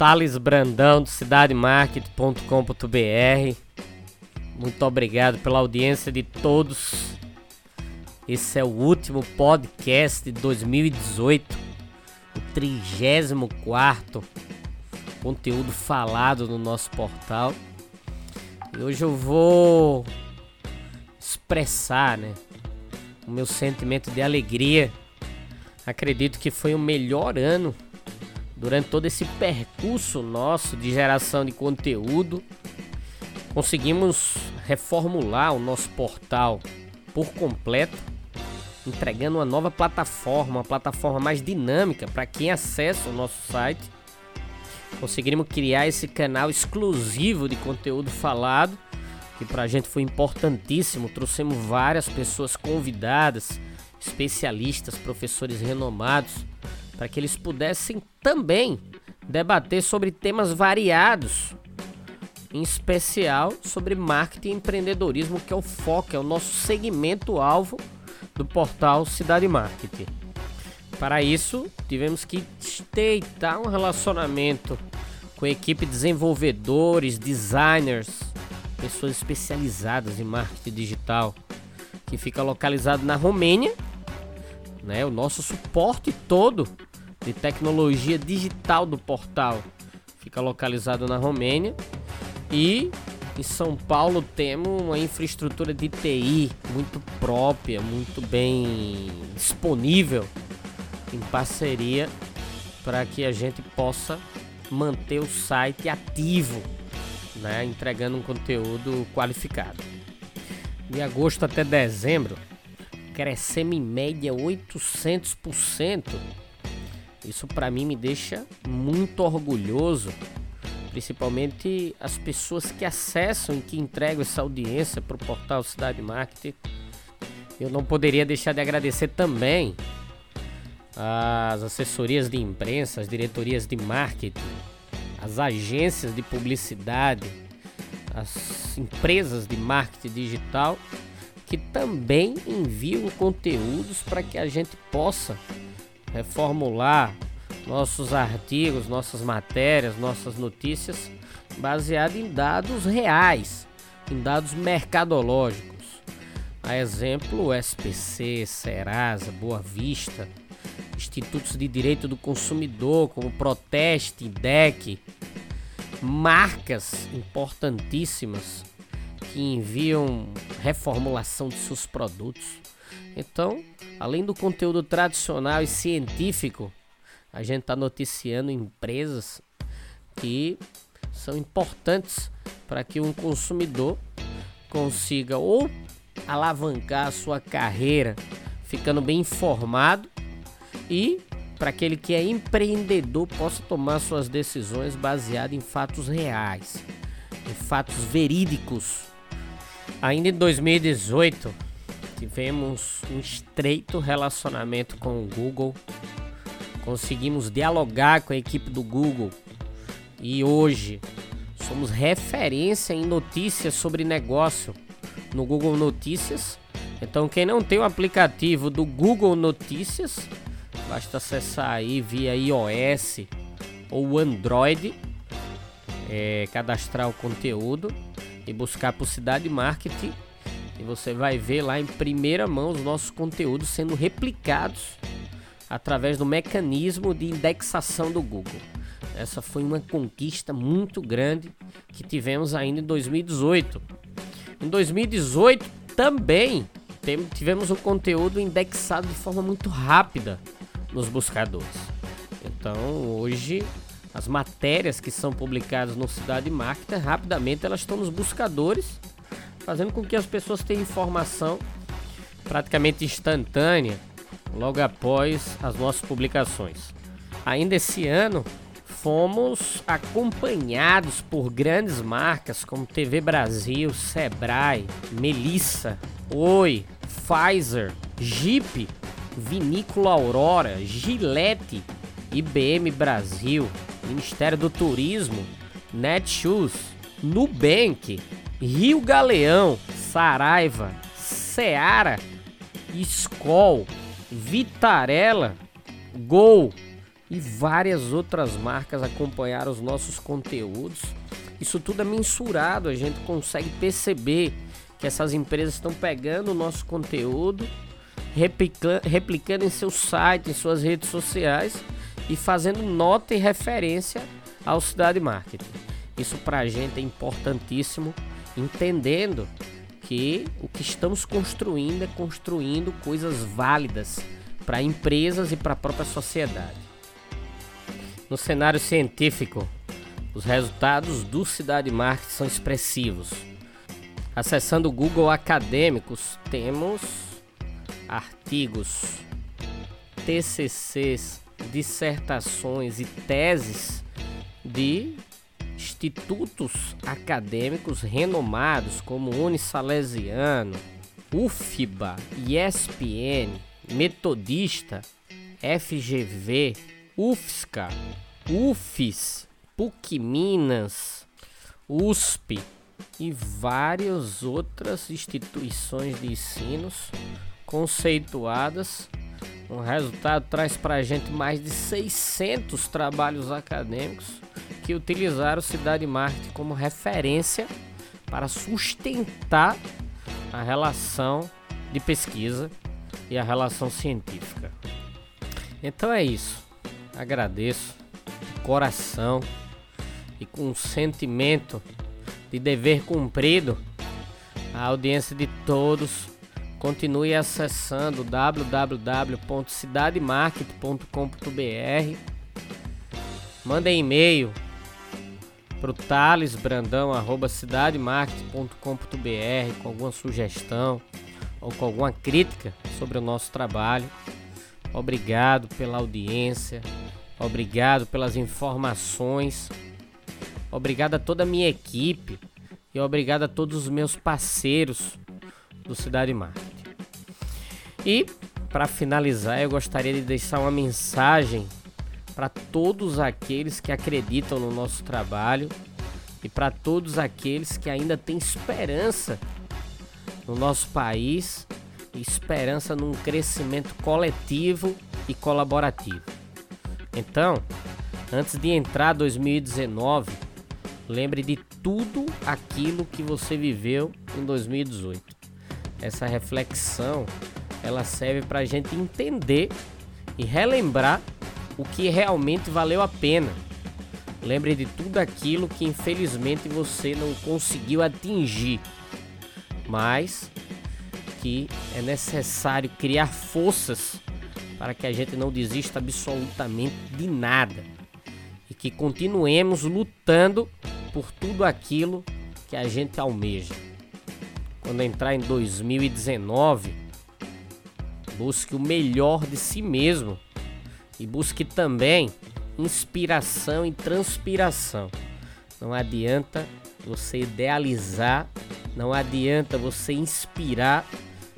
Thales Brandão do cidademarket.com.br. Muito obrigado pela audiência de todos. Esse é o último podcast de 2018, o 34 conteúdo falado no nosso portal. E hoje eu vou expressar, né, o meu sentimento de alegria. Acredito que foi o melhor ano durante todo esse percurso nosso de geração de conteúdo, conseguimos reformular o nosso portal por completo, entregando uma nova plataforma, uma plataforma mais dinâmica para quem acessa o nosso site. Conseguimos criar esse canal exclusivo de conteúdo falado, que para a gente foi importantíssimo. Trouxemos várias pessoas convidadas, especialistas, professores renomados para que eles pudessem também debater sobre temas variados, em especial sobre marketing e empreendedorismo, que é o foco, é o nosso segmento alvo do portal Cidade Marketing. Para isso, tivemos que estreitar um relacionamento com a equipe de desenvolvedores, designers, pessoas especializadas em marketing digital, que fica localizado na Romênia. Né, o nosso suporte todo de tecnologia digital do portal. Fica localizado na Romênia. E em São Paulo temos uma infraestrutura de TI muito própria, muito bem disponível em parceria para que a gente possa manter o site ativo, né, entregando um conteúdo qualificado. De agosto até dezembro, crescemos em média 800% isso para mim me deixa muito orgulhoso, principalmente as pessoas que acessam e que entregam essa audiência para o portal Cidade Marketing. Eu não poderia deixar de agradecer também as assessorias de imprensa, as diretorias de marketing, as agências de publicidade, as empresas de marketing digital que também enviam conteúdos para que a gente possa reformular nossos artigos, nossas matérias, nossas notícias baseado em dados reais, em dados mercadológicos. A exemplo, SPC, Serasa, Boa Vista, institutos de direito do consumidor como Proteste, DEC, marcas importantíssimas que enviam reformulação de seus produtos. Então, além do conteúdo tradicional e científico, a gente está noticiando empresas que são importantes para que um consumidor consiga ou alavancar a sua carreira ficando bem informado e para aquele que é empreendedor possa tomar suas decisões baseadas em fatos reais, em fatos verídicos. Ainda em 2018, tivemos um estreito relacionamento com o Google, conseguimos dialogar com a equipe do Google. E hoje somos referência em notícias sobre negócio no Google Notícias. Então, quem não tem o aplicativo do Google Notícias, basta acessar aí via iOS ou Android, é, cadastrar o conteúdo e buscar por Cidade Marketing e você vai ver lá em primeira mão os nossos conteúdos sendo replicados através do mecanismo de indexação do Google. Essa foi uma conquista muito grande que tivemos ainda em 2018. Em 2018 também tivemos o conteúdo indexado de forma muito rápida nos buscadores. Então hoje as matérias que são publicadas no Cidade Marketer rapidamente elas estão nos buscadores fazendo com que as pessoas tenham informação praticamente instantânea logo após as nossas publicações. Ainda esse ano fomos acompanhados por grandes marcas como TV Brasil, Sebrae, Melissa, Oi, Pfizer, Jeep, Vinícola Aurora, Gillette, IBM Brasil, Ministério do Turismo, Netshoes, Nubank, Rio Galeão, Saraiva, Seara, Skol, Vitarella, Gol e várias outras marcas acompanharam os nossos conteúdos. Isso tudo é mensurado, a gente consegue perceber que essas empresas estão pegando o nosso conteúdo, replica replicando em seu site, em suas redes sociais e fazendo nota e referência ao Cidade Marketing. Isso para a gente é importantíssimo, entendendo que o que estamos construindo é construindo coisas válidas para empresas e para a própria sociedade. No cenário científico, os resultados do Cidade Marketing são expressivos. Acessando o Google Acadêmicos, temos artigos, TCCs, dissertações e teses de institutos acadêmicos renomados como Unisalesiano, UFBA, ESPN, Metodista, FGV, UFSCA, UFES, PUC Minas, USP e várias outras instituições de ensinos conceituadas. O resultado traz para a gente mais de 600 trabalhos acadêmicos que utilizaram Cidade Marketing como referência para sustentar a relação de pesquisa e a relação científica. Então é isso. Agradeço de coração e com um sentimento de dever cumprido a audiência de todos. Continue acessando www.cidademarket.com.br. Mandem e-mail para o talesbrandão.cidademarket.com.br com alguma sugestão ou com alguma crítica sobre o nosso trabalho. Obrigado pela audiência, obrigado pelas informações, obrigado a toda a minha equipe e obrigado a todos os meus parceiros do Cidade Market. E para finalizar, eu gostaria de deixar uma mensagem para todos aqueles que acreditam no nosso trabalho e para todos aqueles que ainda têm esperança no nosso país e esperança num crescimento coletivo e colaborativo. Então, antes de entrar 2019, lembre de tudo aquilo que você viveu em 2018. Essa reflexão ela serve para a gente entender e relembrar o que realmente valeu a pena. Lembre de tudo aquilo que infelizmente você não conseguiu atingir, mas que é necessário criar forças para que a gente não desista absolutamente de nada e que continuemos lutando por tudo aquilo que a gente almeja. Quando entrar em 2019, busque o melhor de si mesmo e busque também inspiração e transpiração. Não adianta você idealizar, não adianta você inspirar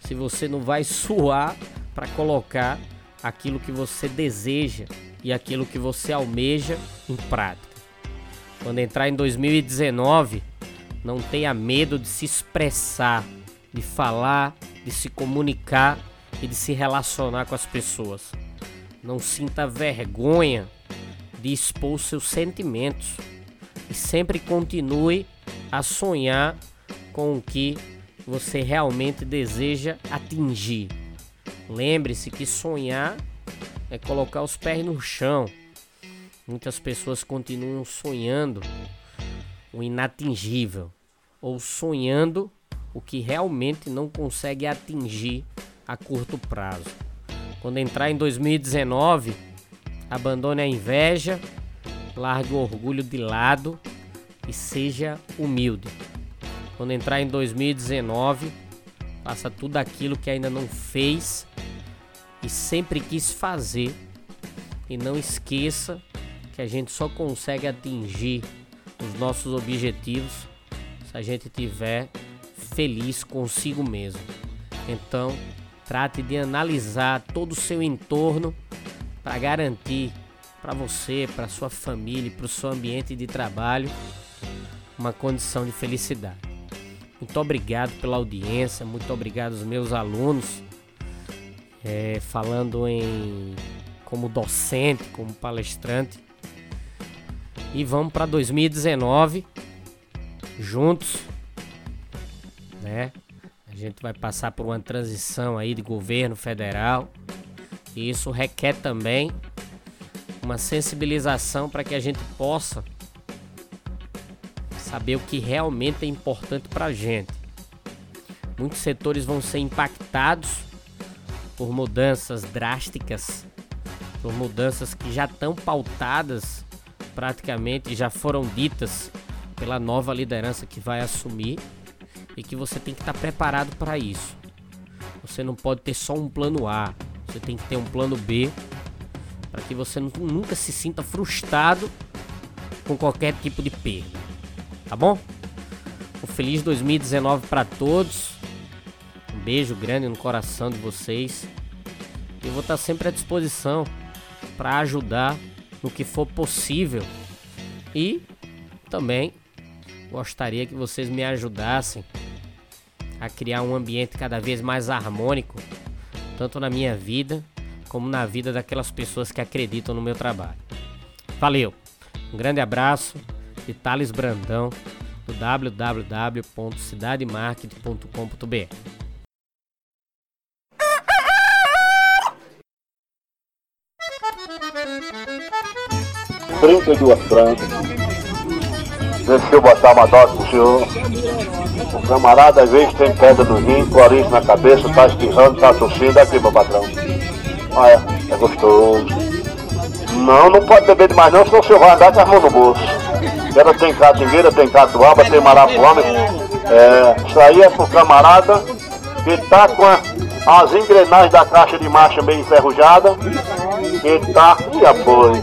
se você não vai suar para colocar aquilo que você deseja e aquilo que você almeja em prática. Quando entrar em 2019, não tenha medo de se expressar, de falar, de se comunicar e de se relacionar com as pessoas. Não sinta vergonha de expor seus sentimentos e sempre continue a sonhar com o que você realmente deseja atingir. Lembre-se que sonhar é colocar os pés no chão. Muitas pessoas continuam sonhando o inatingível ou sonhando o que realmente não consegue atingir a curto prazo. Quando entrar em 2019, abandone a inveja, largue o orgulho de lado e seja humilde. Quando entrar em 2019, faça tudo aquilo que ainda não fez e sempre quis fazer. E não esqueça que a gente só consegue atingir os nossos objetivos se a gente tiver feliz consigo mesmo. Então, trate de analisar todo o seu entorno para garantir para você, para sua família, para o seu ambiente de trabalho uma condição de felicidade. Muito obrigado pela audiência, muito obrigado aos meus alunos, é, falando em como docente, como palestrante. E vamos para 2019 juntos, né? A gente vai passar por uma transição aí de governo federal e isso requer também uma sensibilização para que a gente possa saber o que realmente é importante para a gente. Muitos setores vão ser impactados por mudanças drásticas, por mudanças que já estão pautadas praticamente, já foram ditas pela nova liderança que vai assumir e que você tem que estar preparado para isso. Você não pode ter só um plano A, você tem que ter um plano B para que você nunca se sinta frustrado com qualquer tipo de perda tá bom? Um feliz 2019 para todos. Um beijo grande no coração de vocês. Eu vou estar sempre à disposição para ajudar no que for possível. E também gostaria que vocês me ajudassem a criar um ambiente cada vez mais harmônico, tanto na minha vida como na vida daquelas pessoas que acreditam no meu trabalho. Valeu! Um grande abraço de Thales Brandão, do www.cidademarket.com.br. E duas brancas. Deixa eu botar uma dose pro senhor. O camarada às vezes tem pedra no rim, clorinho na cabeça, tá espirrando, tá tossindo, aqui meu patrão. Olha, é gostoso. Não, não pode beber demais não, senão o senhor vai andar com as mãos no bolso. Ela tem catingueira, tem catuaba, tem marapuama. É, isso aí é pro camarada que tá com a, as engrenagens da caixa de marcha bem enferrujada. Que tá. E apoio.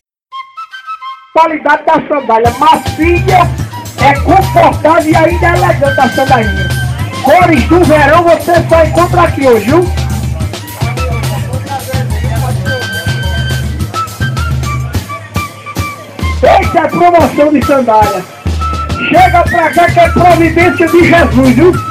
Qualidade da sandália macia, é confortável e ainda é elegante a sandalinha. Cores do verão você só encontra aqui hoje, viu? Essa é promoção de sandália. Chega pra cá que é providência de Jesus, viu?